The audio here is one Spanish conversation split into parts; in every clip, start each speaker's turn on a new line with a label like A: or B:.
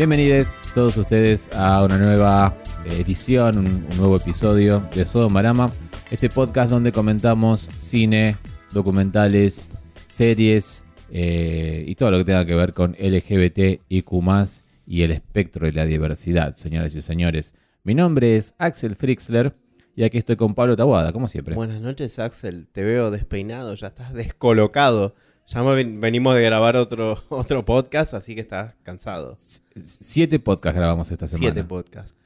A: Bienvenidos todos ustedes a una nueva edición, un, nuevo episodio de Sodomarama, este podcast donde comentamos cine, documentales, series eh, y todo lo que tenga que ver con LGBT, IQ+, y el espectro de la diversidad, señoras y señores. Mi nombre es Axel Frixler y aquí estoy con Pablo Tabuada, como siempre.
B: Buenas noches, Axel. Te veo despeinado, ya estás descolocado. Ya venimos de grabar otro, otro podcast, así que estás cansado.
A: Siete podcasts grabamos esta semana.
B: Siete podcasts.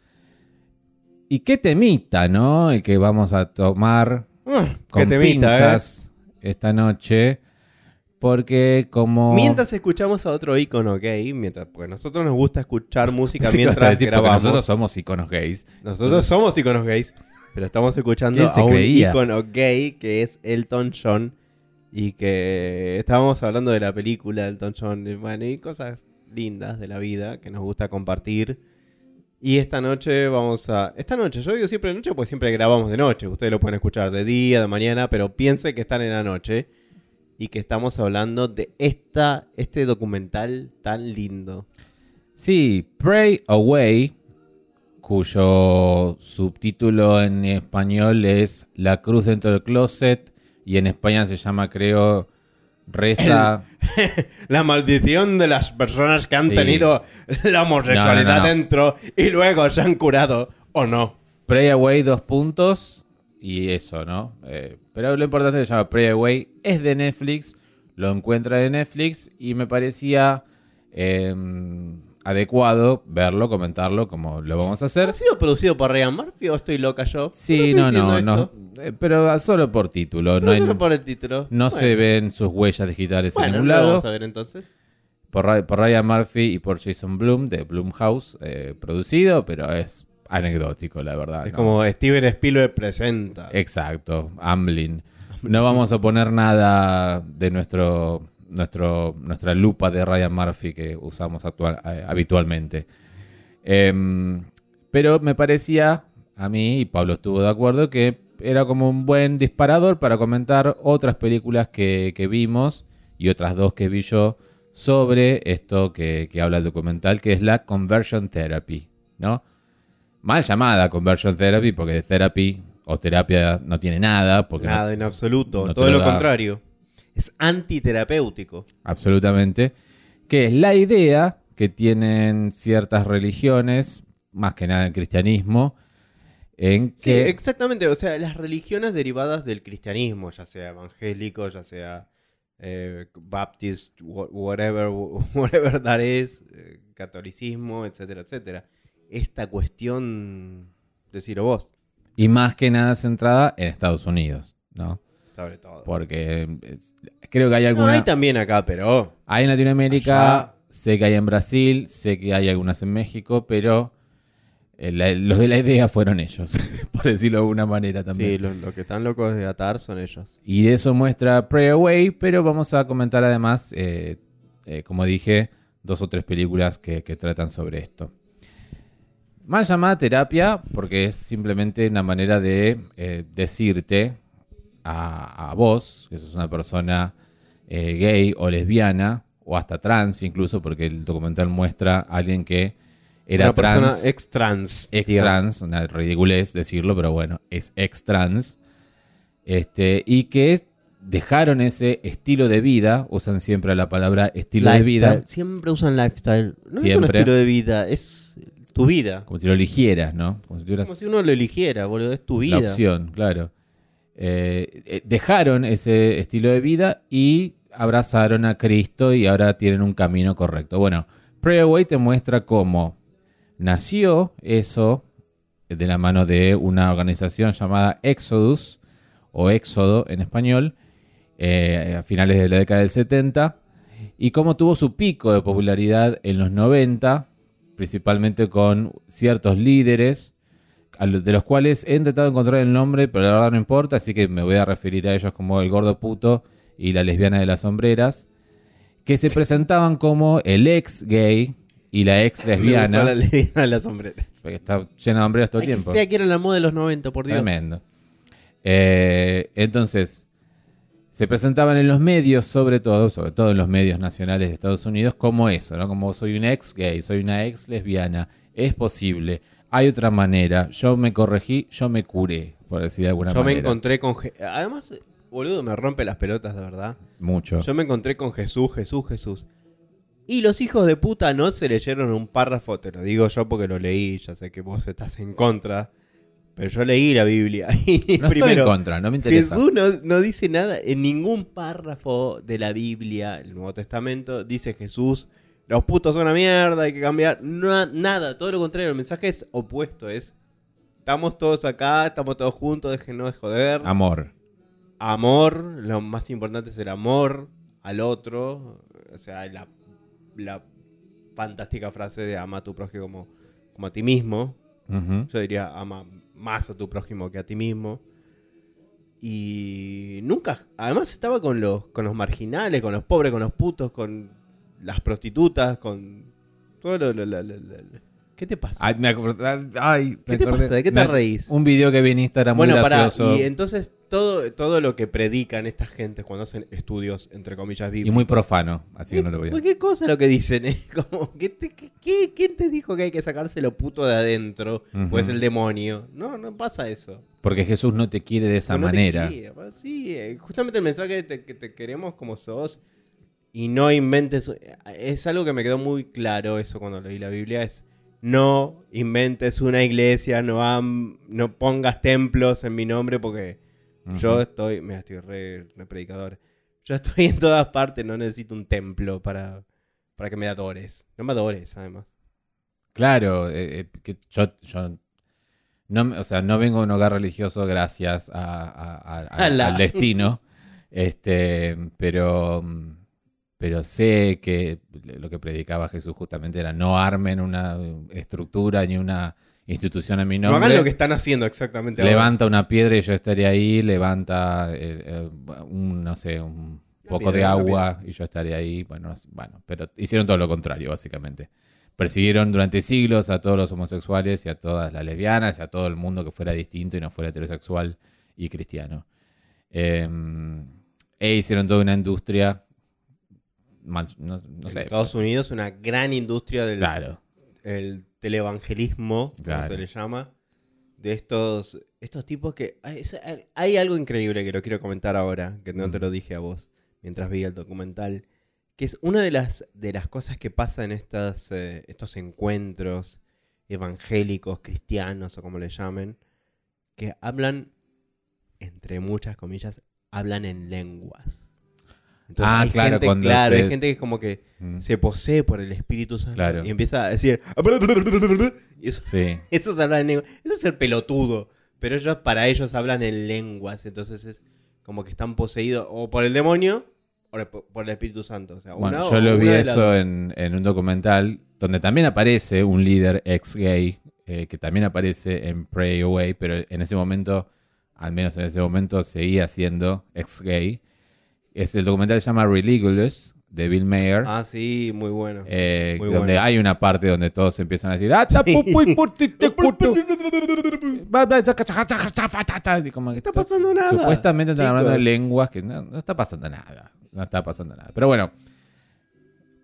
A: y qué temita, ¿no? El que vamos a tomar
B: Ah,
A: con
B: qué temita,
A: pinzas esta noche. Porque como...
B: ¿eh? Mientras escuchamos a otro ícono gay, mientras, porque a nosotros nos gusta escuchar música
A: Sí,
B: mientras
A: decir,
B: grabamos.
A: nosotros somos iconos gays.
B: Nosotros somos íconos gays, pero estamos escuchando
A: ¿Quién se
B: a un ícono gay que es Elton John. Y que estábamos hablando de la película de Elton John. y Bueno, y cosas lindas de la vida que nos gusta compartir. Y esta noche vamos a. Esta noche, yo digo siempre de noche porque siempre grabamos de noche. Ustedes lo pueden escuchar de día, de mañana, pero piensen que están en la noche. Y que estamos hablando de esta, este documental tan lindo.
A: Sí, Pray Away, cuyo subtítulo en español es La cruz dentro del closet y en España se llama, creo, Reza.
B: La maldición de las personas que han
A: Sí.
B: tenido la homosexualidad
A: No, no, no, no.
B: dentro y luego se han curado o no.
A: Pray Away, dos puntos y eso, ¿no? Eh, pero lo importante se llama Pray Away, es de Netflix, lo encuentra de Netflix y me parecía eh, adecuado verlo, comentarlo como lo vamos a hacer.
B: ¿Ha sido producido por Ryan Murphy o estoy loca yo?
A: Sí,
B: ¿Por qué
A: no, no, no. Eh, Pero solo por título.
B: Pero
A: No, hay-
B: solo por el título.
A: no
B: Bueno.
A: se ven sus huellas digitales
B: Bueno,
A: en ningún lado.
B: vamos a ver entonces.
A: Por, por Ryan Murphy y por Jason Bloom de Bloomhouse eh, producido, pero es anecdótico, la verdad.
B: Es
A: ¿no?
B: como Steven Spielberg presenta.
A: Exacto, Amblin. No vamos a poner nada de nuestro, nuestro, nuestra lupa de Ryan Murphy que usamos actual- eh, habitualmente. Em, pero me parecía, a mí, y Pablo estuvo de acuerdo, que era como un buen disparador para comentar otras películas que, que vimos y otras dos que vi yo sobre esto que, que habla el documental, que es la conversion therapy, ¿no? Mal llamada conversion therapy, porque de therapy o terapia no tiene nada, porque no-
B: Nada, en absoluto.
A: no
B: Todo
A: lo
B: lo contrario. Es antiterapéutico.
A: absolutamente, que es la idea que tienen ciertas religiones, más que nada el cristianismo, en
B: Sí,
A: que
B: exactamente. O sea, las religiones derivadas del cristianismo, ya sea evangélico, ya sea eh, baptist, wha- whatever, whatever that is, eh, catolicismo, etcétera, etcétera. Esta cuestión, decirlo vos,
A: y más que nada centrada en Estados Unidos, ¿no?
B: sobre todo.
A: Porque creo que hay
B: No,
A: alguna
B: hay también acá, pero
A: hay en Latinoamérica,
B: Allá.
A: sé que hay en Brasil, sé que hay algunas en México, pero la- los de la idea fueron ellos, por decirlo de alguna manera también.
B: sí, los que están locos de atar son ellos.
A: Y de eso muestra Pray Away, pero vamos a comentar además, eh, eh, como dije, dos o tres películas que, que tratan sobre esto. Mal llamada terapia, porque es simplemente una manera de eh, decirte a, a vos, que sos una persona eh, gay o lesbiana, o hasta trans incluso, porque el documental muestra a alguien que era
B: Una persona
A: trans
B: ex trans.
A: ex
B: digamos.
A: trans, una ridiculez decirlo, pero bueno, es ex trans. Este, y que dejaron ese estilo de vida, usan siempre la palabra estilo de vida.
B: Siempre usan lifestyle. No es un estilo de vida, es tu vida.
A: como si lo eligieras, ¿no? Como si tuvieras
B: Como si uno lo eligiera, boludo, es tu
A: la
B: vida.
A: opción, claro. Eh, eh, dejaron ese estilo de vida y abrazaron a Cristo y ahora tienen un camino correcto. Bueno, Pray Away te muestra cómo nació eso de la mano de una organización llamada Exodus, o Éxodo en español, eh, a finales de la década del 70, y cómo tuvo su pico de popularidad en los 90, principalmente con ciertos líderes, de los cuales he intentado encontrar el nombre, pero la verdad no importa, así que me voy a referir a ellos como el gordo puto y la lesbiana de las sombreras, que se presentaban como el ex gay y la ex
B: Me
A: lesbiana,
B: la lesbiana de las sombreras.
A: porque está llena de hombreras todo el tiempo.
B: que era la moda de los 90, por Dios.
A: Tremendo. Eh, entonces, se presentaban en los medios, sobre todo, sobre todo en los medios nacionales de Estados Unidos, como eso, ¿no? Como soy un ex gay, soy una ex lesbiana, es posible, hay otra manera, yo me corregí, yo me curé, por decir de alguna
B: Yo me
A: manera.
B: encontré con... Además, boludo, me rompe las pelotas, de verdad.
A: Mucho.
B: Yo me encontré con Jesús, Jesús, Jesús. Y los hijos de puta no se leyeron un párrafo, te lo digo yo porque lo leí, ya sé que vos estás en contra, pero yo leí la Biblia. Y
A: no estoy
B: primero,
A: en contra, no me interesa.
B: Jesús no, no dice nada en ningún párrafo de la Biblia, el Nuevo Testamento, dice Jesús, los putos son una mierda, hay que cambiar. No, nada, todo lo contrario, el mensaje es opuesto, es estamos todos acá, estamos todos juntos, déjenos de joder.
A: Amor.
B: Amor, lo más importante es el amor al otro, o sea, la, la fantástica frase de ama a tu prójimo como, como a ti mismo. Yo diría, ama más a tu prójimo que a ti mismo. Y nunca, además estaba con los, con los marginales, con los pobres, con los putos, con las prostitutas, con todo lo- lo- lo- ¿Qué te pasa?
A: Ay, me acordé- ay,
B: ¿Qué
A: me
B: te
A: acordé-
B: pasa? ¿De qué te reís?
A: Un video que vi en Instagram muy
B: bueno, para
A: gracioso
B: y entonces todo, todo lo que predican estas gentes cuando hacen estudios, entre comillas,
A: y
B: bíblicos.
A: muy profano, así que no lo voy a...
B: Cualquier cosa lo que dicen, ¿eh? Como, ¿qué te- qué- qué- ¿quién te dijo que hay que sacarse lo puto de adentro?
A: Ujú.
B: Pues el demonio. No, no pasa eso.
A: Porque Jesús no te quiere de esa
B: No te
A: manera.
B: quiere, pues, Sí, eh, justamente el mensaje de te- que te queremos como sos y no inventes. Es algo que me quedó muy claro eso cuando leí la Biblia: es no inventes una iglesia, no, ham- no pongas templos en mi nombre porque yo estoy. Mira, estoy re, re predicador. Yo estoy en todas partes, no necesito un templo para, para que me adores. No me adores, además.
A: Claro, eh, eh, que yo, yo no, o sea, no vengo de un hogar religioso gracias a- a- a- a- al destino, este, pero, pero sé que lo que predicaba Jesús justamente era no armen una estructura ni una institución en mi
B: No
A: nombre.
B: hagan lo que están haciendo exactamente ahora.
A: Levanta una piedra y yo estaré ahí, levanta eh, eh, un, no sé, un poco de
B: piedra,
A: agua y yo estaré ahí. Bueno, no bueno, pero hicieron todo lo contrario, básicamente. Persiguieron durante siglos a todos los homosexuales y a todas las lesbianas y a todo el mundo que fuera distinto y no fuera heterosexual y cristiano. Eh, e hicieron toda una industria, mal- no, no
B: en
A: sé,
B: Estados Unidos, una gran industria del
A: claro,
B: el televangelismo, como se le llama, de estos, estos tipos que... Hay algo increíble que lo quiero comentar ahora, que no te
A: Mm.
B: lo dije a vos mientras vi el documental, que es una de las, de las cosas que pasa en estas, eh, estos encuentros evangélicos, cristianos o como le llamen, que hablan, entre muchas comillas, hablan en lenguas. Entonces,
A: Ah,
B: hay
A: claro,
B: gente, claro,
A: se-
B: hay gente que es como que
A: Mm,
B: se posee por el Espíritu Santo
A: Claro.
B: y empieza a decir y eso,
A: sí.
B: eso es hablar en lengua. Eso es el pelotudo. Pero ellos, para ellos hablan en lenguas. Entonces es como que están poseídos o por el demonio o por el Espíritu Santo. O sea,
A: Bueno,
B: una-
A: yo lo vi eso en un documental donde también aparece un líder ex gay, eh, que también aparece en Pray Away, pero en ese momento, al menos en ese momento, seguía siendo ex gay. Es, el documental se llama Religulous, de Bill Mayer.
B: Ah, sí, muy bueno.
A: eh,
B: muy
A: donde
B: bueno.
A: hay una parte donde todos empiezan a decir "Ah, ta, pu, pu, pu, ti, te, cutu". Ba, ba, zaca, chaca, chaca, chaca, ta, ta, y como que
B: está pasando nada.
A: Supuestamente están hablando de lenguas que no, no está pasando nada. No está pasando nada. Pero bueno,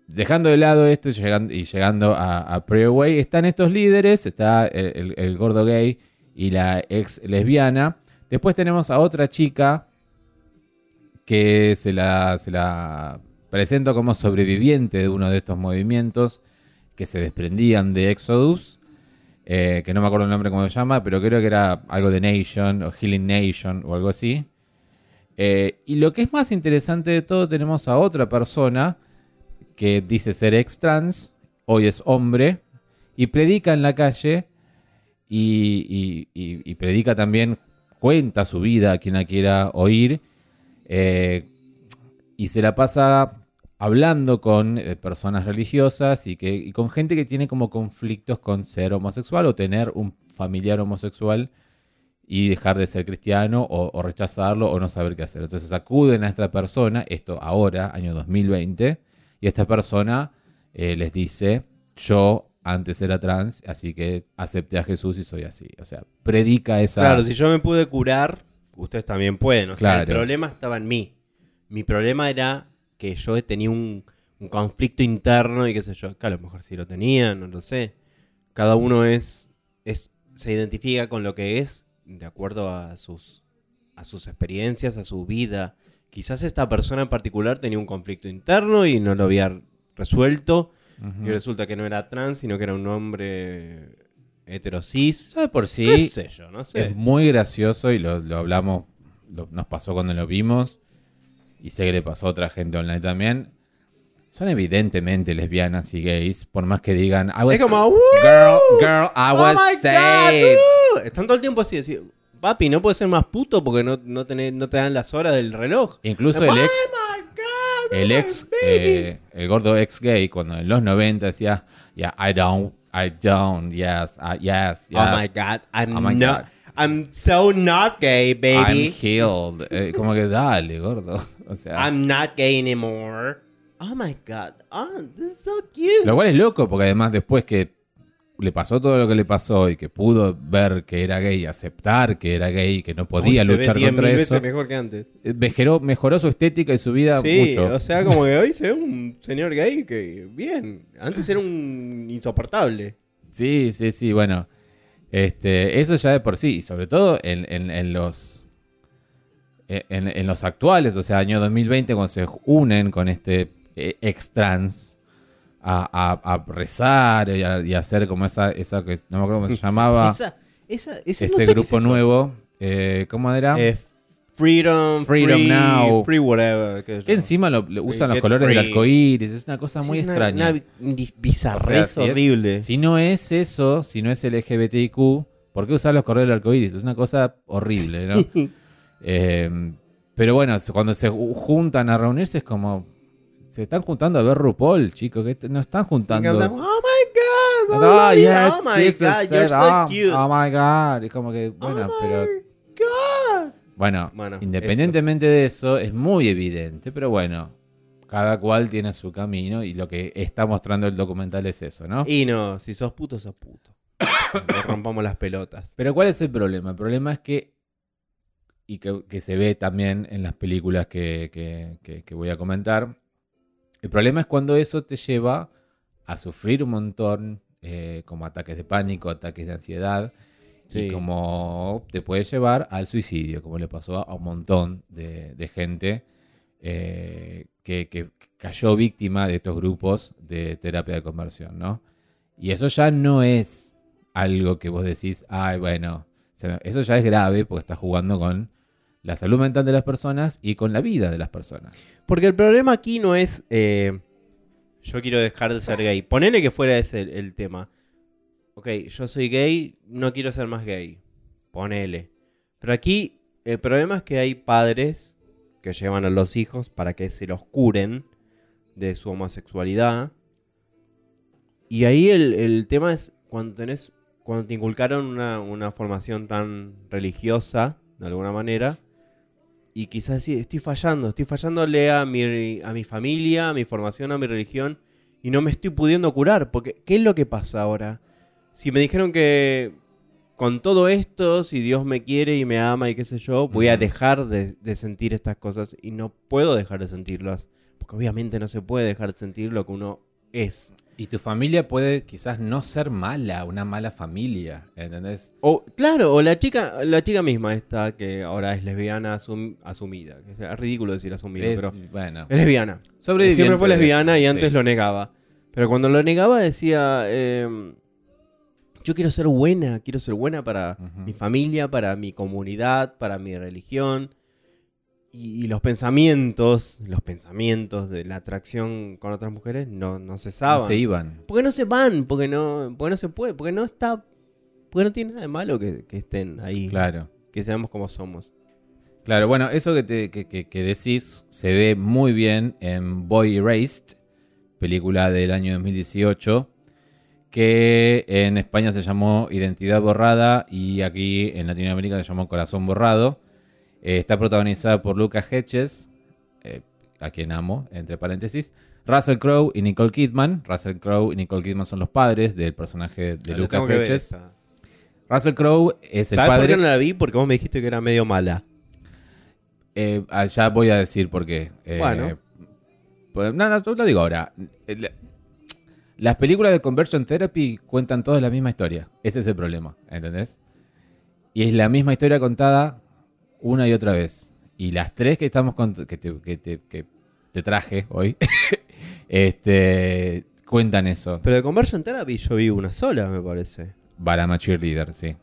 A: dejando de lado esto y llegando, y llegando a, a Way, están estos líderes, está el, el- el gordo gay y la ex lesbiana. Después tenemos a otra chica que se la, se la presento como sobreviviente de uno de estos movimientos que se desprendían de Exodus. eh, que no me acuerdo el nombre cómo se llama, pero creo que era algo de Nation o Healing Nation o algo así. Eh, y lo que es más interesante de todo, tenemos a otra persona que dice ser ex trans, hoy es hombre, y predica en la calle y- y predica también, cuenta su vida a quien la quiera oír, eh, y se la pasa hablando con eh, personas religiosas y, que, con gente que tiene como conflictos con ser homosexual o tener un familiar homosexual y dejar de ser cristiano o, o rechazarlo o no saber qué hacer. Entonces acuden a esta persona, esto ahora, año 2020, y esta persona eh, les dice, yo antes era trans, así que acepté a Jesús y soy así. O sea, predica esa...
B: Claro, si yo me pude curar, ustedes también pueden. O sea, el problema estaba en mí. Mi problema era que yo tenía un, un conflicto interno y qué sé yo. Que a lo mejor sí lo tenía, no lo sé. Cada uno es, es se identifica con lo que es de acuerdo a sus, a sus experiencias, a su vida. Quizás esta persona en particular tenía un conflicto interno y no lo había resuelto. Y resulta que no era trans, sino que era un hombre heterosis.
A: De por
B: ¿Qué
A: sí
B: sé yo? No sé.
A: es muy gracioso y lo, lo hablamos, lo- nos pasó cuando lo vimos y sé que le pasó a otra gente online también. Son evidentemente lesbianas y gays, por más que digan, I was-
B: Es como, "Woo!
A: girl, girl, I
B: ¡Oh
A: was
B: my God!
A: saved".
B: Están todo el tiempo así, así. Papi, no puedes ser más puto porque no, no, tenés- no te dan las horas del reloj.
A: Incluso
B: ¡Oh
A: el ex,
B: my God!
A: el
B: oh
A: ex, eh, el gordo ex gay, cuando en los 90 decía, yeah, I don't, I don't, yes, I- yes, yes,
B: Oh my God, I'm
A: Oh my
B: not.
A: God.
B: I'm so not gay,
A: I'm
B: baby.
A: healed. Eh, como que dale, gordo. O sea,
B: I'm not gay anymore. Oh my God. Oh, this is so cute.
A: Lo cual es loco, porque además después que le pasó todo lo que le pasó y que pudo ver que era gay, aceptar que era gay, que no podía
B: Uy, se ve
A: luchar
B: 10.000
A: contra
B: veces
A: eso,
B: mejor que antes.
A: eh, mejoró, mejoró su estética y su vida
B: Sí,
A: mucho.
B: o sea, como que hoy se ve un señor gay que bien. Antes era un insoportable.
A: Sí, sí, sí, bueno. Este, eso ya de por sí, y sobre todo en, en- en los en, en los actuales, o sea, año 2020, cuando se unen con este eh, ex trans a, a- a rezar y a, y a hacer como esa, esa que no me acuerdo cómo se llamaba,
B: Esa, esa, ese,
A: ese
B: no sé qué
A: grupo
B: es
A: nuevo, eh, ¿cómo era?
B: Eh, freedom,
A: Freedom
B: free,
A: Now.
B: free whatever.
A: que encima lo, lo usan los colores del arco iris, es una cosa
B: Sí,
A: muy
B: es una-
A: extraña.
B: Una,
A: O
B: bizarrez
A: sea, si es-
B: horrible.
A: si no es eso, si no es LGBTIQ, ¿por qué usar los colores del arco iris? Es una cosa horrible, ¿no? Eh, pero bueno, cuando se ju- juntan a reunirse es como. Se están juntando a ver RuPaul, chicos, que no están juntando.
B: Oh my god.
A: Oh,
B: Oh,
A: yeah,
B: oh my
A: Jesus
B: god, you're so
A: oh,
B: cute.
A: oh my god. Es como que, bueno,
B: oh
A: pero.
B: my god.
A: Bueno,
B: Bueno,
A: independientemente de eso, es muy evidente, pero bueno, cada cual tiene su camino y lo que está mostrando el documental es eso, ¿no?
B: Y no, si sos puto, sos puto. Le rompamos las pelotas.
A: Pero ¿cuál es el problema? El problema es que, y que, que se ve también en las películas que- que- que voy a comentar, el problema es cuando eso te lleva a sufrir un montón, eh, como ataques de pánico, ataques de ansiedad,
B: Sí.
A: y como te puede llevar al suicidio, como le pasó a, un montón de, de gente eh, que, que cayó víctima de estos grupos de terapia de conversión, ¿no? Y eso ya no es algo que vos decís, ay, bueno, eso ya es grave porque estás jugando con la salud mental de las personas y con la vida de las personas.
B: Porque el problema aquí no es eh, yo quiero dejar de ser gay. Ponele que fuera ese el, tema. Ok, yo soy gay, no quiero ser más gay. Ponele. Pero aquí el problema es que hay padres que llevan a los hijos para que se los curen de su homosexualidad. Y ahí el, el tema es cuando tenés. Cuando te inculcaron una, una formación tan religiosa, de alguna manera, y quizás sí, estoy fallando, estoy fallándole a mi, a mi familia, a mi formación, a mi religión, y no me estoy pudiendo curar. Porque, ¿qué es lo que pasa ahora? Si me dijeron que con todo esto, si Dios me quiere y me ama y qué sé yo, voy a dejar de, de sentir estas cosas y no puedo dejar de sentirlas. Porque obviamente no se puede dejar de sentir lo que uno es.
A: Y tu familia puede quizás no ser mala, una mala familia, ¿entendés?
B: O, claro, o la chica, la chica misma esta que ahora es lesbiana asum- asumida. Es ridículo decir asumida,
A: Es,
B: pero
A: bueno,
B: es lesbiana. Siempre fue lesbiana y antes
A: sí.
B: lo negaba. Pero cuando lo negaba decía, eh, yo quiero ser buena, quiero ser buena para mi familia, para mi comunidad, para mi religión. Y, y los pensamientos, los pensamientos de la atracción con otras mujeres no, no
A: No
B: cesaban.
A: se iban.
B: Porque no se van, porque no, porque no se puede, porque no está, porque no tiene nada de malo que, que estén ahí,
A: Claro.
B: que seamos como somos.
A: Claro, bueno, eso que, te- que- que- que decís se ve muy bien en Boy Erased, película del año 2018, que en España se llamó Identidad Borrada y aquí en Latinoamérica se llamó Corazón Borrado. Eh, está protagonizada por Lucas Hedges, eh, a quien amo, entre paréntesis, Russell Crowe y Nicole Kidman. Russell Crowe y Nicole Kidman son los padres del personaje de
B: La
A: Lucas Hedges. Russell Crowe es el
B: ¿Sabes por
A: padre...
B: qué no la vi? Porque vos me dijiste que era medio mala.
A: Eh, ah, ya voy a decir por qué. Eh,
B: Bueno.
A: pues, no, no, lo digo ahora. Eh, la- Las películas de Conversion Therapy cuentan todas la misma historia. Ese es el problema, ¿entendés? Y es la misma historia contada una y otra vez. Y las tres que estamos cont- que te, que te- que te traje hoy, este, cuentan eso.
B: Pero de Conversion Therapy yo vi una sola, me parece.
A: Barama Cheerleader, sí.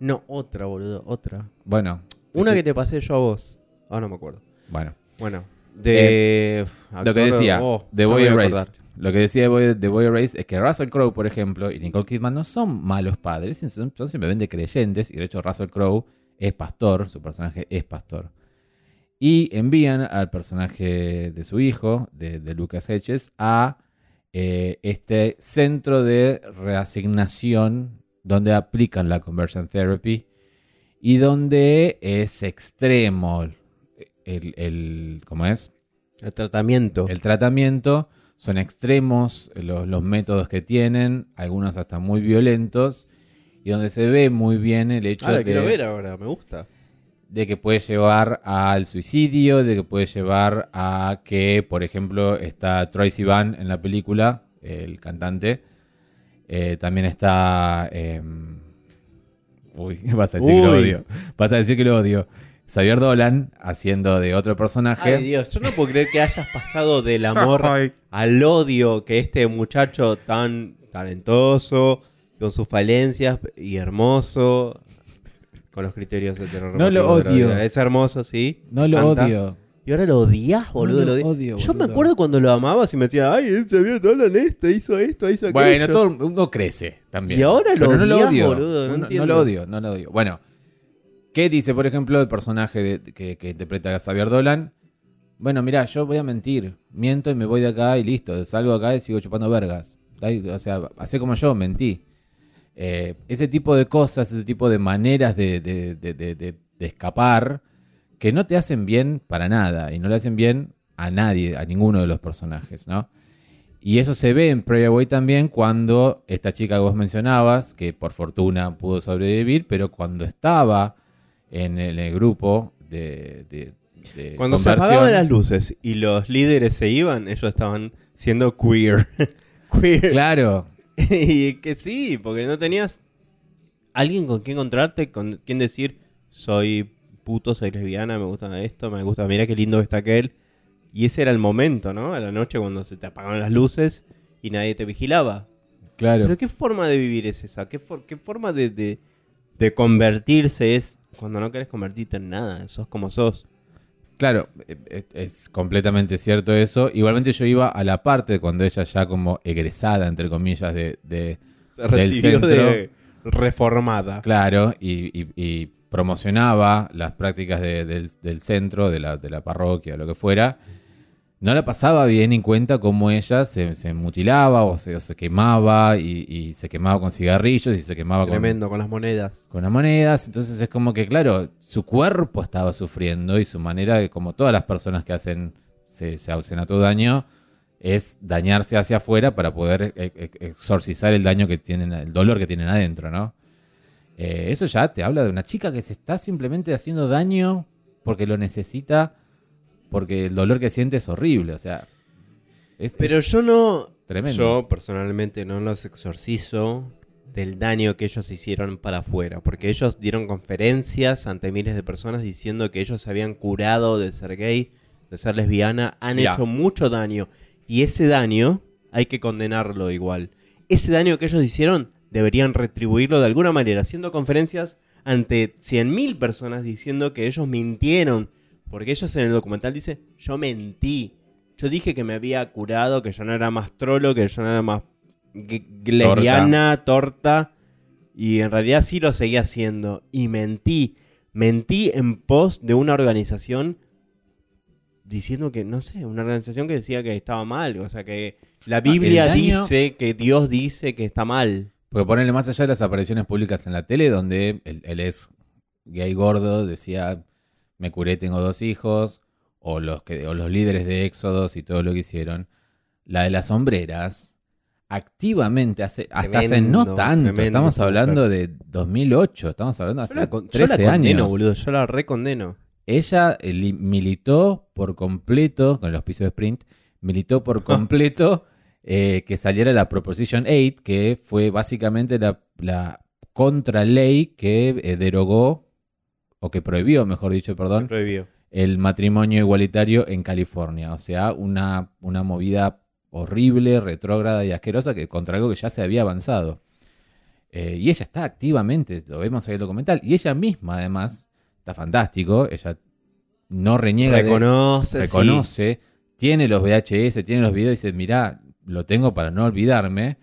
B: No, otra, boludo, otra.
A: Bueno.
B: Una
A: este-
B: que te pasé yo a vos. Ah, no me acuerdo.
A: Bueno.
B: Bueno, de.
A: Lo que decía,
B: oh,
A: The Boy Erased. Lo que decía The Boy Erased es que Russell Crowe, por ejemplo, y Nicole Kidman no son malos padres, son, son simplemente creyentes, y de hecho Russell Crowe es pastor, su personaje es pastor. Y envían al personaje de su hijo, de, de Lucas Hedges, a eh, este centro de reasignación donde aplican la conversion therapy y donde es extremo el, el ¿cómo es?
B: El tratamiento.
A: El tratamiento son extremos los, los métodos que tienen, algunos hasta muy violentos, y donde se ve muy bien el hecho
B: Ah, la
A: de,
B: quiero ver ahora, me gusta.
A: de que puede llevar al suicidio, de que puede llevar a que, por ejemplo, está Troy Sivan en la película, el cantante, eh, también está... em, uy, vas a decir que lo odio. Vas a decir que lo odio. Xavier Dolan haciendo de otro personaje.
B: Ay, Dios, yo no puedo creer que hayas pasado del amor al odio que este muchacho tan talentoso, con sus falencias y hermoso, con los criterios heteronormativos
A: No lo
B: de
A: odio.
B: Es hermoso, sí.
A: no lo
B: canta.
A: odio.
B: Y ahora lo odias, boludo.
A: No
B: lo
A: lo
B: odi-
A: odio,
B: Yo me acuerdo cuando lo amabas y me decía, ay, ese Xavier Dolan esto, hizo esto, hizo aquello.
A: Bueno, todo uno crece también.
B: Y ahora lo
A: Pero no lo
B: odias,
A: odio.
B: boludo, no entiendo.
A: lo odio, no lo odio. Bueno, ¿qué dice, por ejemplo, el personaje de- que, que interpreta a Xavier Dolan? Bueno, mira, yo voy a mentir. Miento y me voy de acá y listo. Salgo acá y sigo chupando vergas. O sea, hace como yo, mentí. Eh, ese tipo de cosas, ese tipo de maneras de, de- de- de- de- de escapar que no te hacen bien para nada y no le hacen bien a nadie, a ninguno de los personajes, ¿no? Y eso se ve en Prayer Away también cuando esta chica que vos mencionabas, que por fortuna pudo sobrevivir, pero cuando estaba en el, el grupo de, de-
B: Cuando se apagaban las luces y los líderes se iban, ellos estaban siendo queer. queer.
A: Claro,
B: y que sí, porque no tenías alguien con quien encontrarte, con quien decir, soy puto, soy lesbiana, me gusta esto, me gusta, mira qué lindo está aquel. Y ese era el momento, ¿no? A la noche cuando se te apagaban las luces y nadie te vigilaba.
A: claro.
B: Pero ¿qué forma de vivir es esa? ¿Qué, for- qué forma de, de- de convertirse es cuando no querés convertirte en nada? Sos como sos.
A: Claro, eh, eh, es completamente cierto eso. Igualmente yo iba a la parte de cuando ella ya como egresada, entre comillas, de, de-
B: Se
A: Del centro.
B: de reformada.
A: claro, y, y- y promocionaba las prácticas de- del, del centro, de la, de la parroquia, lo que fuera, no la pasaba bien en cuenta cómo ella se, se mutilaba o se, o se quemaba y, y se quemaba con cigarrillos y se quemaba con,
B: Tremendo, con las monedas.
A: con las monedas. Entonces es como que, claro, su cuerpo estaba sufriendo y su manera, de, como todas las personas que hacen, se, se hacen a todo daño, es dañarse hacia afuera para poder e- e- exorcizar el daño que tienen, el dolor que tienen adentro, ¿no? Eh, eso ya te habla de una chica que se está simplemente haciendo daño porque lo necesita, porque el dolor que siente es horrible, o sea. Es,
B: Pero
A: es
B: yo no.
A: tremendo.
B: Yo personalmente no los exorcizo del daño que ellos hicieron para afuera. Porque ellos dieron conferencias ante miles de personas diciendo que ellos se habían curado de ser gay, de ser lesbiana. Han hecho mucho daño. Y ese daño hay que condenarlo igual. Ese daño que ellos hicieron deberían retribuirlo de alguna manera. Haciendo conferencias ante 100.000 personas diciendo que ellos mintieron. Porque ellos en el documental dicen, yo mentí. Yo dije que me había curado, que yo no era más trolo, que yo no era más lesbiana, torta. Y en realidad sí lo seguía haciendo. Y mentí. Mentí en pos de una organización diciendo que, no sé, una organización que decía que estaba mal. O sea, que la Biblia
A: daño-
B: dice que Dios dice que está mal.
A: Porque ponerle más allá de las apariciones públicas en la tele, donde él, él es gay gordo, decía, me curé, tengo dos hijos, o los, que, o los líderes de Éxodos y todo lo que hicieron. La de las sombreras, activamente, hace, hasta hace no tanto,
B: tremendo
A: estamos hablando de 2008, estamos hablando de
B: Yo
A: hace
B: la, con- yo la
A: 13
B: condeno,
A: años.
B: boludo. Yo la recondeno.
A: ella eh, li- militó por completo, con el auspicio de Sprint, militó por completo eh, que saliera la Proposition 8, que fue básicamente la, la contraley que eh, derogó, o que prohibió, mejor dicho, perdón,
B: Prohibido.
A: el matrimonio igualitario en California. O sea, una, una movida horrible, retrógrada y asquerosa que, contra algo que ya se había avanzado. Eh, y ella está activamente, lo vemos en el documental, y ella misma además, está fantástico, ella no reniega de-
B: Reconoce, sí.
A: reconoce, tiene los VHS, tiene los videos y dice, mirá, lo tengo para no olvidarme,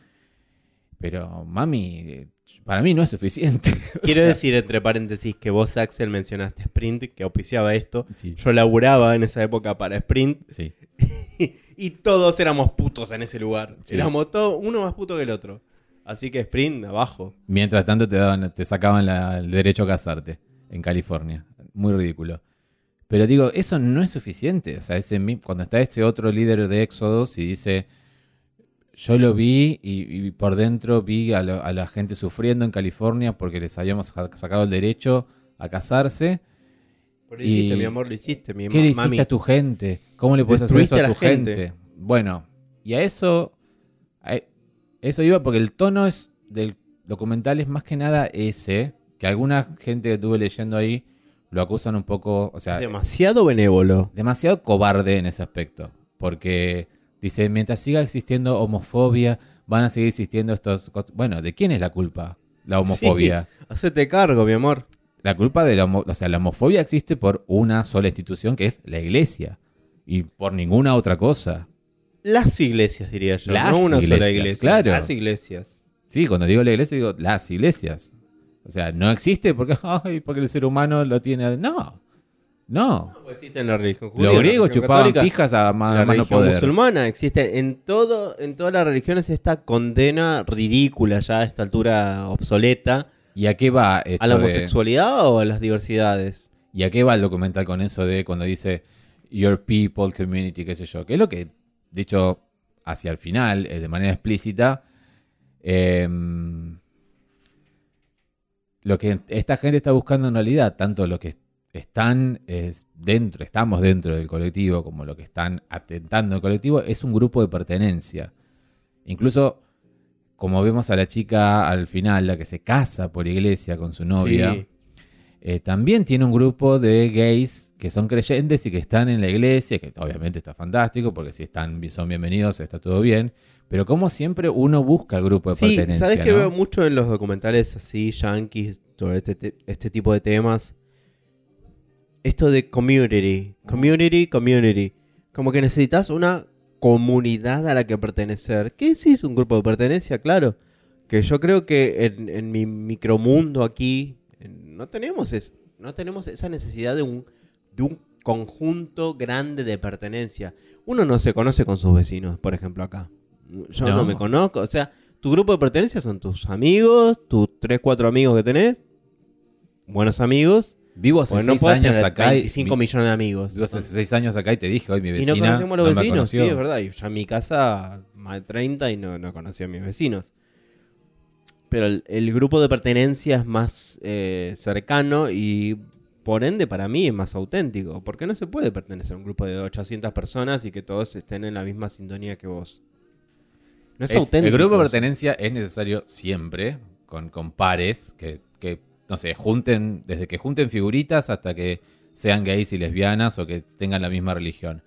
A: pero mami, para mí no es suficiente. O
B: Quiero
A: sea,
B: decir, entre paréntesis, que vos, Axel, mencionaste Sprint, que auspiciaba esto.
A: Sí,
B: Yo laburaba en esa época para Sprint
A: sí.
B: y todos éramos putos en ese lugar.
A: Sí.
B: Éramos todos uno más puto que el otro. Así que Sprint, abajo.
A: Mientras tanto te daban, te sacaban la- el derecho a casarte en California. Muy ridículo. Pero digo, eso no es suficiente. O sea, ese, cuando está ese otro líder de Éxodos y dice, yo lo vi y, y por dentro vi a, lo- a la gente sufriendo en California porque les habíamos sa- sacado el derecho a casarse.
B: Lo
A: Y-
B: hiciste, mi amor, lo hiciste, mi
A: ¿Qué le
B: mami.
A: hiciste a tu gente? ¿Cómo le puedes hacer eso a
B: a
A: tu gente?
B: gente.
A: Bueno, y a eso, a eso iba porque el tono es del documental es más que nada ese, que alguna gente que estuve leyendo ahí lo acusan un poco, o sea,
B: Demasiado benévolo.
A: demasiado cobarde en ese aspecto, porque dice, mientras siga existiendo homofobia, van a seguir existiendo estos... cos-". Bueno, ¿de quién es la culpa? La homofobia.
B: Hacete cargo, mi amor.
A: La culpa de la, homo- o sea, la homofobia existe por una sola institución que es la iglesia y por ninguna otra cosa.
B: Las iglesias, diría yo.
A: Las
B: no una sola iglesia.
A: claro.
B: Las iglesias.
A: Sí, cuando digo la iglesia digo las iglesias. O sea, no existe porque, ay, porque el ser humano lo tiene. No, no.
B: No existe en la religión judía.
A: Los griegos chupaban pijas a ma-
B: La
A: mano
B: religión
A: poder.
B: musulmana existe en todo, en todas las religiones esta condena ridícula ya a esta altura obsoleta
A: ¿Y a qué va esto
B: a la
A: de-
B: homosexualidad o a las diversidades.
A: ¿Y a qué va el documental con eso de cuando dice Your people, community, qué sé yo? Que es lo que, dicho hacia el final, eh, de manera explícita, em, lo que esta gente está buscando en realidad, tanto lo que están es, dentro, estamos dentro del colectivo, como lo que están atentando al colectivo, es un grupo de pertenencia. Incluso, como vemos a la chica al final, la que se casa por iglesia con su novia,
B: Sí.
A: eh, también tiene un grupo de gays que son creyentes y que están en la iglesia, que obviamente está fantástico, porque si están, son bienvenidos, está todo bien. Pero como siempre uno busca el grupo de
B: Sí,
A: pertenencia.
B: ¿sabes que
A: ¿no?
B: veo mucho en los documentales así, yankees, sobre este, te- este tipo de temas? Esto de community, community, community. Como que necesitas una comunidad a la que pertenecer. ¿Qué sí es un grupo de pertenencia? Claro. Que yo creo que en, en mi micromundo aquí no tenemos, es, no tenemos esa necesidad de un, de un conjunto grande de pertenencia. Uno no se conoce con sus vecinos, por ejemplo, acá. Yo no,
A: No.
B: me conozco. O sea, tu grupo de pertenencia son tus amigos, tus 3, 4 amigos que tenés, buenos amigos.
A: Vivo hace
B: Porque no
A: seis
B: podés
A: años
B: tener
A: acá. y-
B: 25
A: vi-
B: millones de amigos.
A: vivo hace seis años acá y te dije hoy mi
B: Y
A: vecina.
B: no conocemos a los
A: no
B: vecinos, sí, es verdad. Y yo en mi casa, más de 30 y no, no conocí a mis vecinos. Pero el, el grupo de pertenencia es más eh, cercano y por ende para mí es más auténtico. Porque no se puede pertenecer a un grupo de 800 personas y que todos estén en la misma sintonía que vos. No es,
A: Es-
B: auténtico.
A: el grupo de pertenencia es necesario siempre, con, con pares, que, que, no sé, junten, desde que junten figuritas hasta que sean gays y lesbianas o que tengan la misma religión.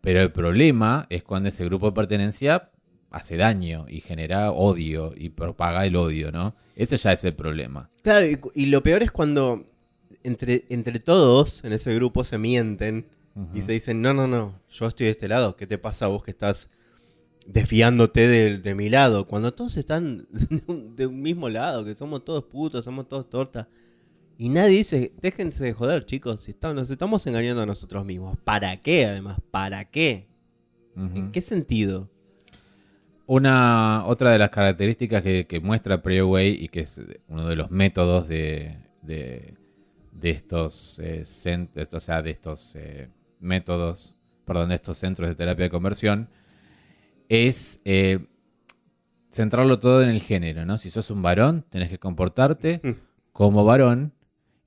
A: Pero el problema es cuando ese grupo de pertenencia hace daño y genera odio y propaga el odio, ¿no? Ese ya es el problema.
B: Claro, y lo peor es cuando entre, entre todos en ese grupo se mienten y se dicen, no, no, no, yo estoy de este lado, ¿qué te pasa a vos que estás desviándote de, de mi lado? Cuando todos están de un, mismo lado, que somos todos putos, somos todos tortas. Y nadie dice, déjense de joder, chicos, si estamos, nos estamos engañando a nosotros mismos. ¿Para qué, además? ¿Para qué? ¿En qué sentido?
A: Una otra de las características que, que muestra Preway y que es uno de los métodos de, de, de estos eh, cent- o sea, de estos eh, métodos, perdón, de estos centros de terapia de conversión, es eh, centrarlo todo en el género, ¿no? Si sos un varón, tenés que comportarte
B: Mm.
A: como varón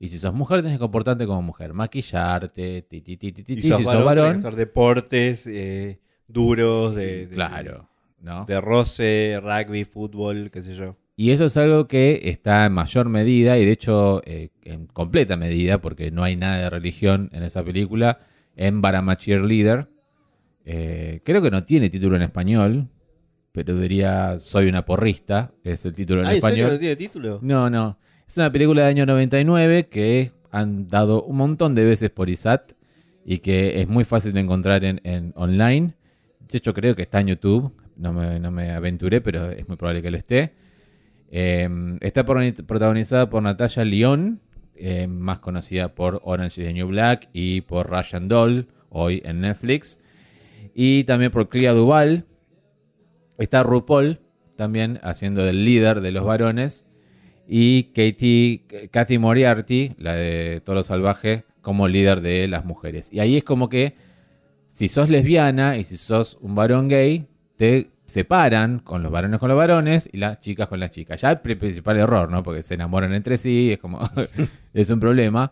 A: Y si sos mujer, tenés que comportarte como mujer. Maquillarte, ti, ti, ti, ti, ti,
B: Y
A: Si sos
B: varón, tenés
A: varón,
B: que hacer deportes eh, duros, de, de-
A: claro, ¿no?
B: de roce, rugby, fútbol, qué sé yo.
A: Y eso es algo que está en mayor medida y de hecho eh, en completa medida, porque no hay nada de religión en esa película, en Barama Cheerleader. Eh, creo que no tiene título en español, pero diría Soy una porrista, es el título en
B: Ah, ¿en
A: español.
B: no tiene título?
A: No, no. Es una película de año 99 que han dado un montón de veces por ISAT y que es muy fácil de encontrar en, en online. De hecho, creo que está en YouTube. No me, no me aventuré, pero es muy probable que lo esté. Eh, está protagonizada por Natalia León, eh, más conocida por Orange is the New Black y por Russian Doll, hoy en Netflix. Y también por Clea Duval. Está RuPaul, también haciendo del líder de los varones. Y Katie, Kathy Moriarty, la de Toro Salvaje, como líder de las mujeres. Y ahí es como que si sos lesbiana y si sos un varón gay, te separan con los varones con los varones y las chicas con las chicas. Ya el pri- principal error, ¿no? Porque se enamoran entre sí, es como, es un problema.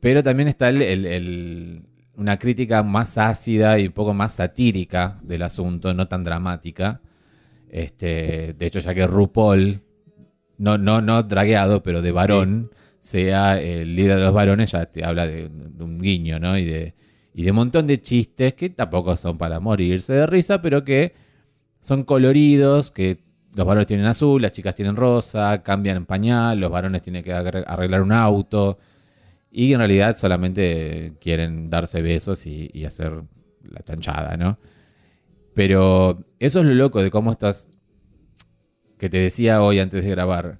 A: Pero también está el- una crítica más ácida y un poco más satírica del asunto, no tan dramática. Este, de hecho, ya que RuPaul, no, no, no dragueado, pero de varón, sea el líder de los varones, ya te habla de, de un guiño, ¿no? Y de, y de un montón de chistes que tampoco son para morirse de risa, pero que son coloridos, que los varones tienen azul, las chicas tienen rosa, cambian en pañal, los varones tienen que arreglar un auto. Y en realidad solamente quieren darse besos y, y hacer la chanchada, ¿no? Pero eso es lo loco de cómo estás. Que te decía hoy antes de grabar.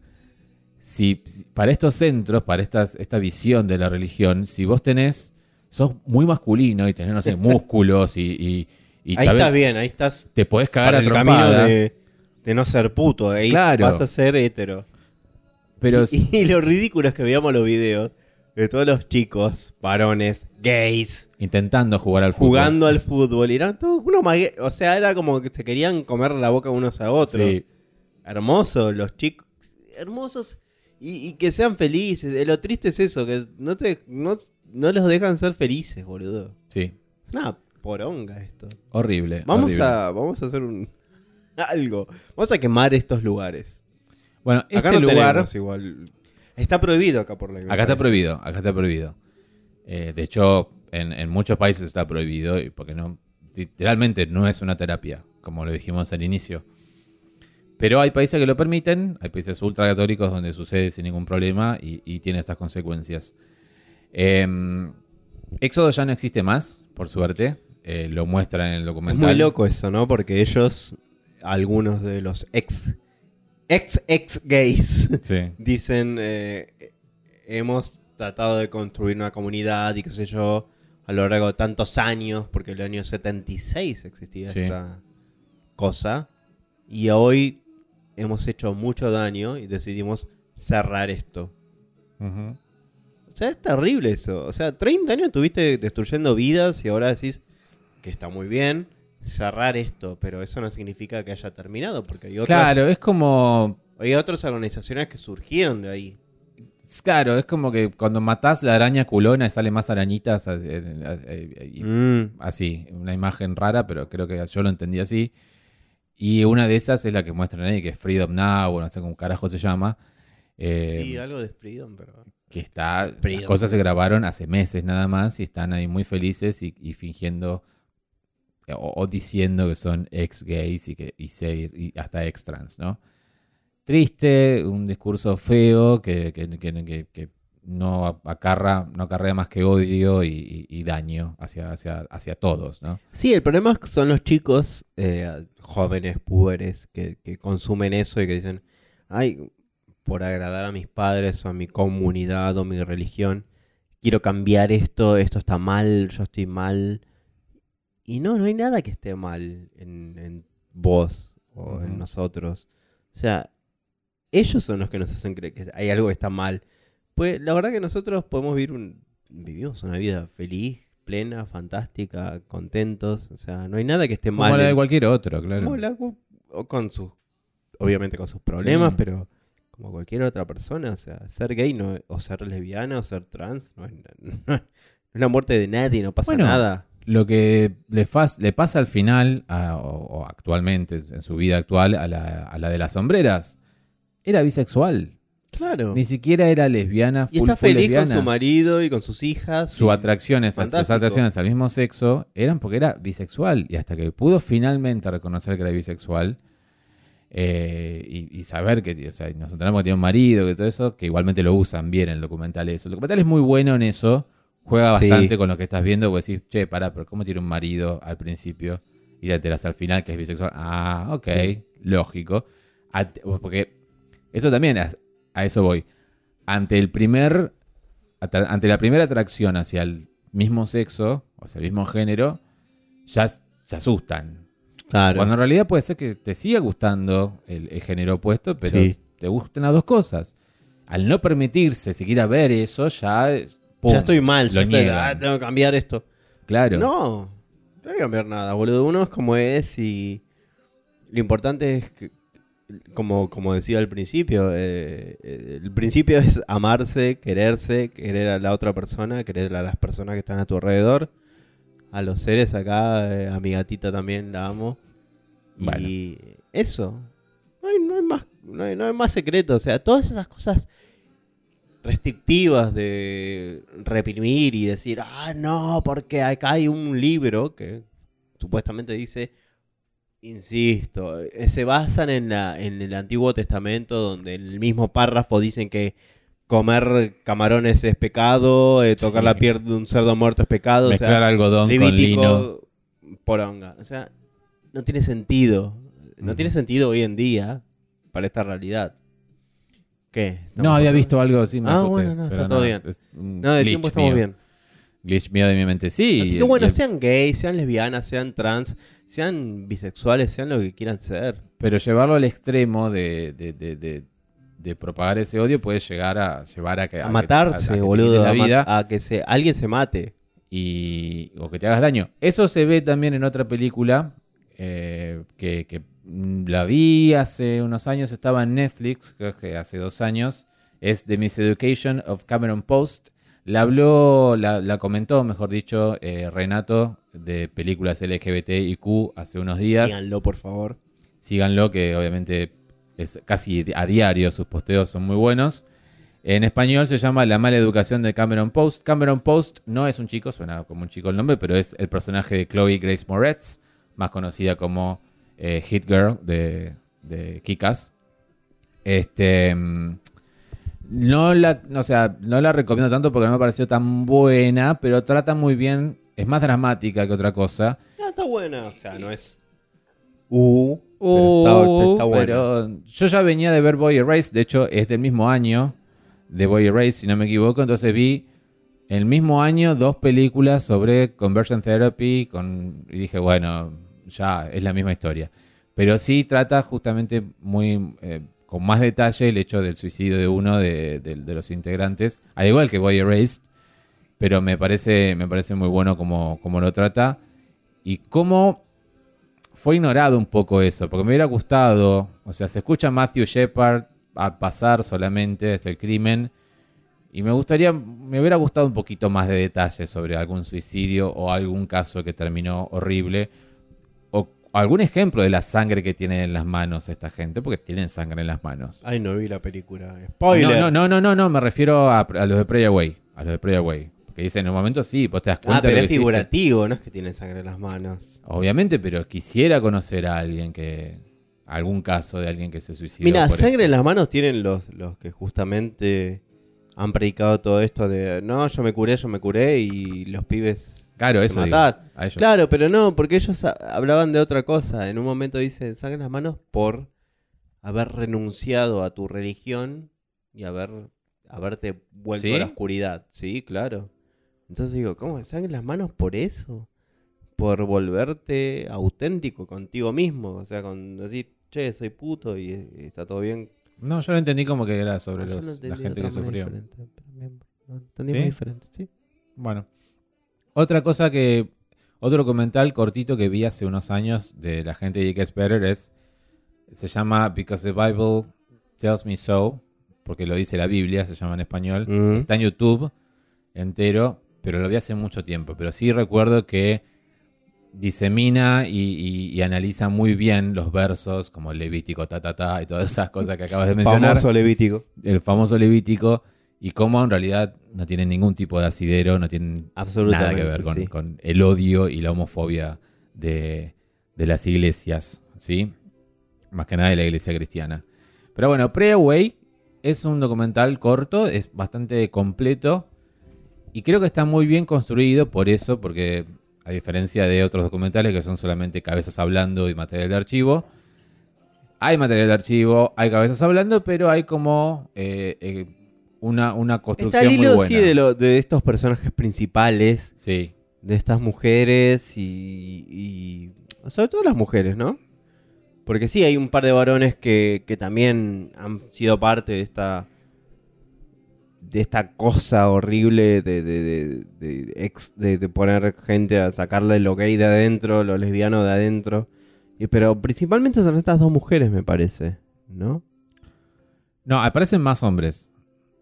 A: Si, para estos centros, para estas, esta visión de la religión, si vos tenés. sos muy masculino y tenés, no sé, músculos y. y, y
B: ahí estás bien, ahí estás
A: Te podés cagar a trompadas.
B: de, de no ser puto. Ahí
A: Claro.
B: vas a ser hetero.
A: Pero
B: y, y lo ridículo es que veíamos los videos de todos los chicos, varones, gays,
A: intentando jugar al fútbol.
B: jugando al fútbol. Y eran todos unos más gay- O sea, era como que se querían comer la boca unos a otros.
A: Sí.
B: Hermosos, los chicos. Hermosos. Y, y que sean felices. Eh, Lo triste es eso, que no, te, no, no los dejan ser felices, boludo.
A: Sí.
B: Es una poronga esto.
A: Horrible.
B: Vamos
A: horrible.
B: a, vamos a hacer un algo. Vamos a quemar estos lugares.
A: Bueno,
B: Acá
A: este
B: no
A: lugar.
B: tenemos igual. Está prohibido acá por la
A: Acá está prohibido, acá está prohibido. Eh, de hecho, en, en muchos países está prohibido, porque no, literalmente no es una terapia, como lo dijimos al inicio. Pero hay países que lo permiten, hay países ultracatólicos donde sucede sin ningún problema y, y tiene estas consecuencias. Eh, Éxodo ya no existe más, por suerte. eh, lo muestra en el
B: Es
A: documental.
B: muy loco eso, ¿no? Porque ellos, algunos de los ex, ex, ex gays,
A: Sí,
B: dicen, eh, hemos tratado de construir una comunidad y qué sé yo, a lo largo de tantos años, porque en el año 76 existía
A: Sí.
B: esta cosa, y hoy hemos hecho mucho daño y decidimos cerrar esto. O sea, es terrible eso. O sea, 30 años estuviste destruyendo vidas y ahora decís que está muy bien cerrar esto, pero eso no significa que haya terminado, porque hay otras,
A: Claro, es como
B: hay otras organizaciones que surgieron de ahí.
A: Claro, es como que cuando matás la araña culona sale más arañitas, eh, eh, eh,
B: Mm.
A: así, una imagen rara, pero creo que yo lo entendí así. Y una de esas es la que muestran ahí, que es Freedom Now, o no sé cómo carajo se llama. eh,
B: sí, algo de Freedom, pero...
A: que está,
B: Freedom.
A: las cosas se grabaron hace meses nada más y están ahí muy felices y, y fingiendo o, diciendo que son ex gays y que y, hasta ex trans, ¿no? Triste, un discurso feo que, que- que- no acarra, no acarrea más que odio y, daño hacia, hacia, hacia todos, ¿no?
B: Sí, el problema son los chicos eh, jóvenes, púberes, que, que consumen eso y que dicen, ay, por agradar a mis padres o a mi comunidad o mi religión, quiero cambiar esto, esto está mal, yo estoy mal. Y no, no hay nada que esté mal en, en vos o en nosotros. O sea, ellos son los que nos hacen creer que hay algo que está mal. Pues la verdad que nosotros podemos vivir un, vivimos una vida feliz, plena, fantástica, contentos. O sea, no hay nada que esté
A: Como
B: mal.
A: la de
B: en-
A: cualquier otro, claro.
B: como la- o con sus, obviamente con sus problemas,
A: Sí.
B: pero como cualquier otra persona. O sea, ser gay no, o ser lesbiana o ser trans no es, no es la muerte de nadie, no pasa
A: Bueno,
B: nada.
A: Lo que le, pasa al final, a- o, o actualmente, en su vida actual, a la, a la de las sombreras, era bisexual.
B: Claro.
A: Ni siquiera era lesbiana,
B: Y
A: full,
B: está
A: full
B: feliz
A: lesbiana.
B: con su marido y con sus hijas.
A: Sus
B: y-
A: atracciones, sus atracciones al mismo sexo eran porque era bisexual. Y hasta que pudo finalmente reconocer que era bisexual eh, y, y saber que, o sea, nos enteramos que tiene un marido, que todo eso, que igualmente lo usan bien en el documental eso. El documental es muy bueno en eso, juega
B: Sí.
A: bastante con lo que estás viendo, porque decís, che, pará, pero ¿cómo tiene un marido al principio? Y te enteras al final que es bisexual. Ah, ok,
B: Sí.
A: lógico. Ante- porque eso también, a, a eso voy. Ante el primer, ante la primera atracción hacia el mismo sexo, o sea, el mismo género, ya se asustan.
B: Claro.
A: Cuando en realidad puede ser que te siga gustando el, el género opuesto, pero
B: Sí.
A: te gustan las dos cosas. Al no permitirse siquiera ver eso, ya, es- pum,
B: ya estoy mal, ya estoy, ah, tengo que cambiar esto.
A: Claro.
B: No, no hay que cambiar nada, boludo. Uno es como es y lo importante es que, como, como decía al principio, eh, eh, el principio es amarse, quererse, querer a la otra persona, querer a las personas que están a tu alrededor, a los seres acá, eh, a mi gatita también la amo.
A: Bueno.
B: Y eso, no hay, no hay más, no hay, no hay más secreto, o sea, todas esas cosas restrictivas de reprimir y decir, ah, no, porque acá hay un libro que supuestamente dice, insisto, eh, se basan en, la, en el Antiguo Testamento donde en el mismo párrafo dicen que comer camarones es pecado, eh, tocar
A: Sí.
B: la piel de un cerdo muerto es pecado, o
A: Mezclar
B: sea,
A: algodón con lino.
B: Poronga, o sea, no tiene sentido, no tiene sentido hoy en día para esta realidad. ¿Qué?
A: No, había visto algo así. me
B: Ah,
A: asusté,
B: bueno, no, está todo bien.
A: es
B: No, de tiempo estamos
A: mío.
B: bien.
A: Glitch mío de mi mente. Sí.
B: Así que bueno, sean gays, sean lesbianas, sean trans, sean bisexuales, sean lo que quieran ser.
A: Pero llevarlo al extremo de, de, de- de- de propagar ese odio puede llegar a llevar a que
B: A
A: que-
B: matarse,
A: a- a
B: boludo.
A: la
B: a ma- a que se, alguien se mate.
A: y o que te hagas daño. Eso se ve también en otra película eh, que, que, la vi hace unos años, estaba en Netflix, creo que hace dos años. Es The Miseducation of Cameron Post. La habló, la, la comentó, mejor dicho, eh, Renato de películas LGBTIQ hace unos días.
B: Síganlo, por favor.
A: Síganlo, que obviamente es casi a diario, sus posteos son muy buenos. En español se llama La mala educación de Cameron Post. Cameron Post no es un chico, suena como un chico el nombre, pero es el personaje de Chloe Grace Moretz, más conocida como eh, Hit Girl de, de Kikas. Este. mm, No la, no, o sea, no la recomiendo tanto porque no me pareció tan buena, pero trata muy bien. Es más dramática que otra cosa.
B: Ah, está buena, o sea, no es. Uh, pero está,
A: Uh,
B: está buena.
A: pero yo ya venía de ver Boy Erased, de hecho es del mismo año de Boy Erased, si no me equivoco, entonces vi el mismo año dos películas sobre conversion therapy con, y dije, bueno, ya es la misma historia. Pero sí trata justamente muy eh, con más detalle el hecho del suicidio de uno de, los integrantes, al igual que Boy Erased, pero me parece, me parece muy bueno como, como lo trata y cómo fue ignorado un poco eso, porque me hubiera gustado, o sea, se escucha a Matthew Shepard a pasar solamente desde el crimen, y me gustaría, me hubiera gustado un poquito más de detalles sobre algún suicidio o algún caso que terminó horrible, algún ejemplo de la sangre que tienen en las manos esta gente, porque tienen sangre en las manos.
B: Ay, no vi la película. Spoiler.
A: No, no, no, no, no, no, me refiero a, a los de Pray Away, a los de Pray Away, que dicen en un momento sí, vos te das cuenta
B: Ah, pero
A: de lo
B: es
A: que hiciste.
B: figurativo, no es que tiene sangre en las manos.
A: Obviamente, pero quisiera conocer a alguien que. algún caso de alguien que se suicidó.
B: Mira, sangre
A: eso.
B: en las manos tienen los, los que justamente han predicado todo esto de no, yo me curé, yo me curé y los pibes
A: Claro, eso. digo,
B: mataron.
A: a ellos.
B: Claro, pero no, porque ellos ha- hablaban de otra cosa. En un momento dicen sangre en las manos por haber renunciado a tu religión y haber haberte vuelto
A: ¿Sí?
B: a la oscuridad. Sí, claro. Entonces digo, ¿cómo? ¿Sangre en las manos por eso? Por volverte auténtico contigo mismo. O sea, con decir, che, soy puto y, y está todo bien.
A: No, yo lo entendí como que era sobre
B: Ah,
A: los-
B: lo
A: la gente que sufrió.
B: diferente, pero bien, lo entendí
A: ¿Sí?
B: muy diferente, sí.
A: Bueno. Otra cosa que. Otro documental cortito que vi hace unos años de la gente de Gets Better es. Se llama Because the Bible Tells Me So. porque lo dice la Biblia, se llama en español. Está en YouTube entero, pero lo vi hace mucho tiempo. Pero sí recuerdo que disemina y, y- y analiza muy bien los versos, como el Levítico, ta, ta, ta, y todas esas cosas que acabas de mencionar.
B: Famoso Levítico.
A: El famoso Levítico, y cómo en realidad no tienen ningún tipo de asidero, no tienen nada que ver con,
B: sí.
A: con el odio y la homofobia de, de las iglesias, ¿sí? Más que nada de la iglesia cristiana. Pero bueno, Pray Away es un documental corto, es bastante completo y creo que está muy bien construido por eso, porque a diferencia de otros documentales que son solamente cabezas hablando y material de archivo, hay material de archivo, hay cabezas hablando, pero hay como eh, eh, una, una
B: Está
A: construcción
B: el
A: muy buena.
B: sí, de, lo- de estos personajes principales,
A: Sí,
B: de estas mujeres y, y- Sobre todo las mujeres, ¿no? Porque sí, hay un par de varones que, que también han sido parte de esta... De esta cosa horrible de, de, de- de ex- de- de poner gente a sacarle lo gay de adentro, lo lesbiano de adentro. Y, pero principalmente son estas dos mujeres, me parece, ¿no?
A: No, aparecen más hombres.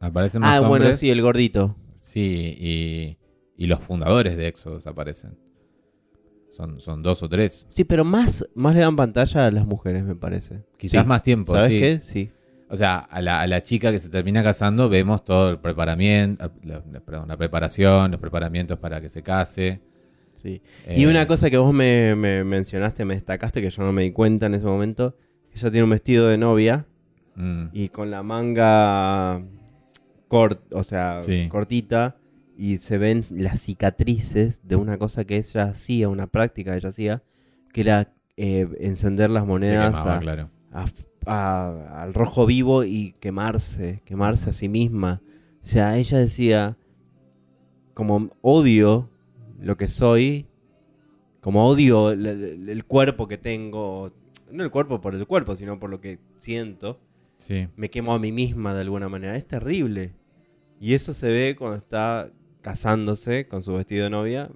A: Aparecen más
B: Ah,
A: hombres.
B: bueno, sí, el gordito.
A: Sí, y, y los fundadores de Exodus aparecen. Son, son dos o tres.
B: Sí, pero más, más le dan pantalla a las mujeres, me parece.
A: Quizás
B: Sí.
A: más tiempo.
B: ¿Sabes
A: sí.
B: qué? Sí.
A: O sea, a la, a la chica que se termina casando vemos todo el preparamiento, la, la- perdón, la preparación, los preparamientos para que se case.
B: sí. Y
A: Eh,
B: una cosa que vos me, me mencionaste, me destacaste, que yo no me di cuenta en ese momento, ella tiene un vestido de novia
A: mm,
B: y con la manga cort, o sea,
A: Sí.
B: cortita, y se ven las cicatrices de una cosa que ella hacía, una práctica que ella hacía, que era eh, encender las monedas
A: quemaba,
B: a-
A: claro.
B: a- a- al rojo vivo y quemarse, quemarse a sí misma. O sea, ella decía, como odio lo que soy, como odio el, el- el cuerpo que tengo, no el cuerpo por el cuerpo, sino por lo que siento,
A: Sí.
B: me quemo a mí misma de alguna manera. Es terrible. Y eso se ve cuando está casándose con su vestido de novia,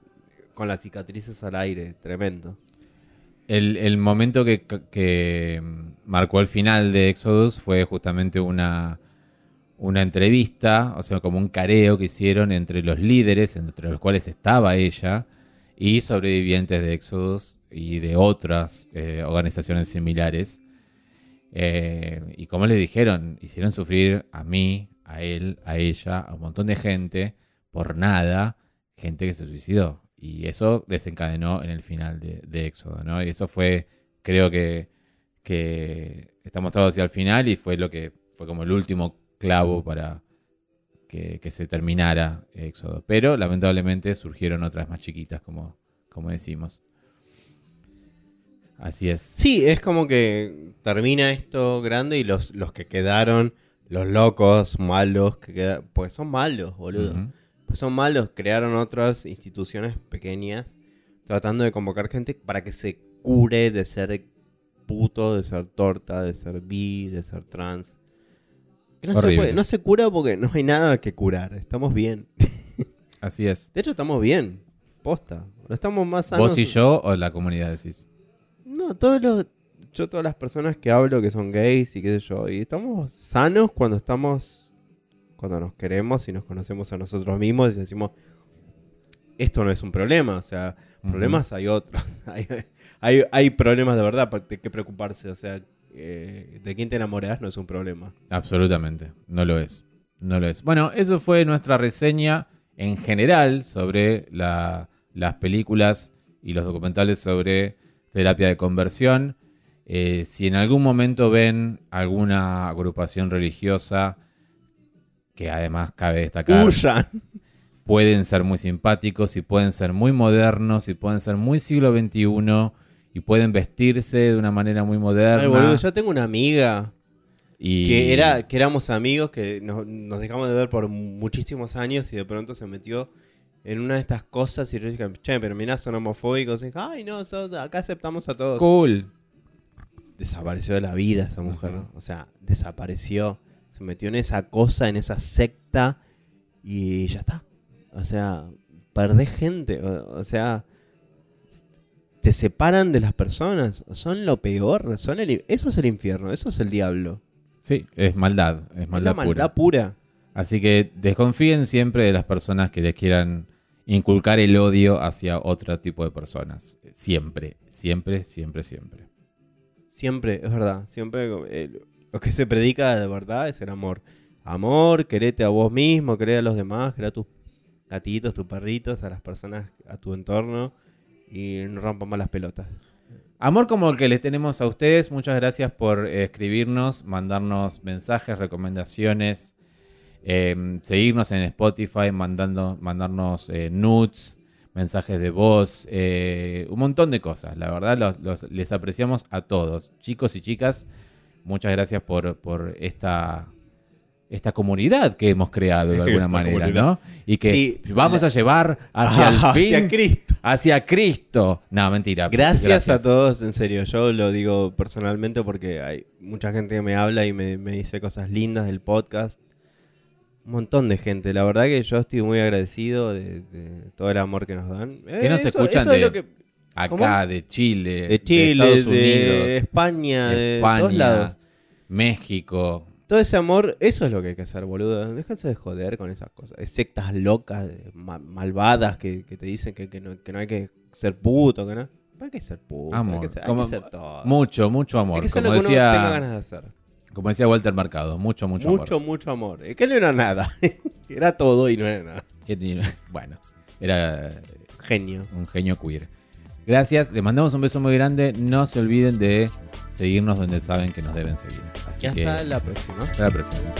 B: con las cicatrices al aire, tremendo.
A: El, el momento que, que marcó el final de Exodus fue justamente una, una entrevista, o sea, como un careo que hicieron entre los líderes, entre los cuales estaba ella, y sobrevivientes de Exodus y de otras eh, organizaciones similares. Eh, y como les dijeron, hicieron sufrir a mí, a él, a ella, a un montón de gente, por nada, gente que se suicidó. Y eso desencadenó en el final de, de Éxodo, ¿no? Y eso fue, creo que, que está mostrado hacia el final y fue lo que fue como el último clavo para que, que se terminara Éxodo. Pero lamentablemente surgieron otras más chiquitas, como, como decimos. Así es.
B: Sí, es como que termina esto grande y los, los que quedaron, los locos, malos, que queda, pues son malos, boludo. Pues son malos, crearon otras instituciones pequeñas tratando de convocar gente para que se cure de ser puto, de ser torta, de ser bi, de ser trans. Que no, se puede, no se cura porque no hay nada que curar, estamos bien.
A: Así es.
B: De hecho, estamos bien, posta. Estamos más sanos.
A: ¿Vos y yo o la comunidad decís?
B: No, todos los, yo todas las personas que hablo que son gays y qué sé yo, y estamos sanos cuando estamos, cuando nos queremos y nos conocemos a nosotros mismos y decimos, esto no es un problema, o sea, problemas hay otros, hay, hay, hay problemas de verdad de qué preocuparse, o sea, eh, de quién te enamoras no es un problema.
A: Absolutamente, no lo es. No lo es. Bueno, eso fue nuestra reseña en general sobre la- las películas y los documentales sobre terapia de conversión. Eh, si en algún momento ven alguna agrupación religiosa, que además cabe destacar, pueden ser muy simpáticos y pueden ser muy modernos y pueden ser muy siglo XXI y pueden vestirse de una manera muy moderna.
B: Ay, boludo, yo tengo una amiga
A: y...
B: que era que éramos amigos que nos, nos dejamos de ver por muchísimos años y de pronto se metió en una de estas cosas y yo dije, che, pero mirá, son homofóbicos. Y dije, ay, no, sos- acá aceptamos a todos.
A: Cool.
B: Desapareció de la vida esa mujer, o sea, desapareció. Se metió en esa cosa, en esa secta y ya está. O sea, perdés gente, o, o sea, te separan de las personas. Son lo peor, son el, eso es el infierno, eso es el diablo.
A: Sí, es maldad, es
B: Es
A: maldad,
B: maldad
A: pura.
B: pura.
A: Así que desconfíen siempre de las personas que les quieran inculcar el odio hacia otro tipo de personas. Siempre, siempre, siempre, siempre.
B: Siempre, es verdad. Siempre eh, lo que se predica de verdad es el amor. Amor, querete a vos mismo, queré a los demás, queré a tus gatitos, tus perritos, a las personas, a tu entorno. Y no rompan más las pelotas.
A: Amor como el que les tenemos a ustedes, muchas gracias por eh, escribirnos, mandarnos mensajes, recomendaciones, eh, seguirnos en Spotify, mandando, mandarnos eh, nudes, mensajes de voz, eh, un montón de cosas. La verdad, los- los- les apreciamos a todos, chicos y chicas. Muchas gracias por, por esta, esta comunidad que hemos creado de alguna
B: Esta
A: manera,
B: comunidad.
A: ¿no? Y que
B: Sí,
A: vamos
B: la-
A: a llevar hacia el fin,
B: Hacia Cristo.
A: hacia Cristo. No, mentira.
B: Gracias, a todos, en serio. Yo lo digo personalmente porque hay mucha gente que me habla y me, me dice cosas lindas del podcast. Un montón de gente. La verdad que yo estoy muy agradecido de, de todo el amor que nos dan.
A: Que nos
B: Eh, eso-
A: escuchan
B: eso es
A: de-
B: lo que-
A: Acá,
B: ¿Cómo?
A: de Chile,
B: de Chile,
A: de Estados
B: de
A: Unidos,
B: España, de,
A: España,
B: todos lados.
A: México.
B: Todo ese amor, eso es lo que hay que hacer, boludo. Déjense de joder con esas cosas. Es sectas locas, de ma- malvadas que, que te dicen que, que no, que no hay que ser puto, que no. Hay que ser puto, hay
A: Amor,
B: que ser, hay que ser todo.
A: Mucho, mucho amor.
B: hay que ser
A: Como
B: lo que uno tenga
A: decía,
B: ganas de hacer.
A: Como decía Walter Mercado, mucho, mucho,
B: Mucho,
A: amor.
B: mucho amor. Es que no era nada. era todo y no era nada.
A: Bueno, era
B: Genio.
A: un genio queer. Gracias, les mandamos un beso muy grande. No se olviden de seguirnos donde saben que nos deben seguir. Así
B: Y
A: que
B: hasta la próxima.
A: hasta la próxima.